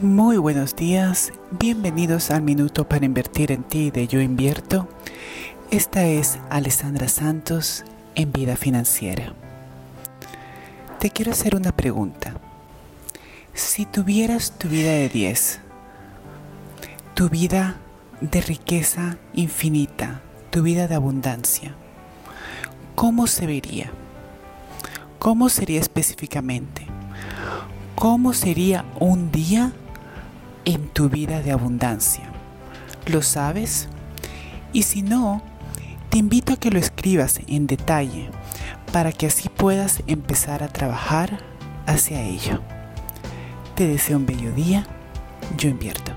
Muy buenos días, bienvenidos al Minuto para Invertir en Ti de Yo Invierto. Esta es Alessandra Santos en Vida Financiera. Te quiero hacer una pregunta. Si tuvieras tu vida de 10, tu vida de riqueza infinita, tu vida de abundancia, ¿cómo se vería? ¿Cómo sería específicamente? ¿Cómo sería un día en tu vida de abundancia? ¿Lo sabes? Y si no, te invito a que lo escribas en detalle para que así puedas empezar a trabajar hacia ello. Te deseo un bello día, yo invierto.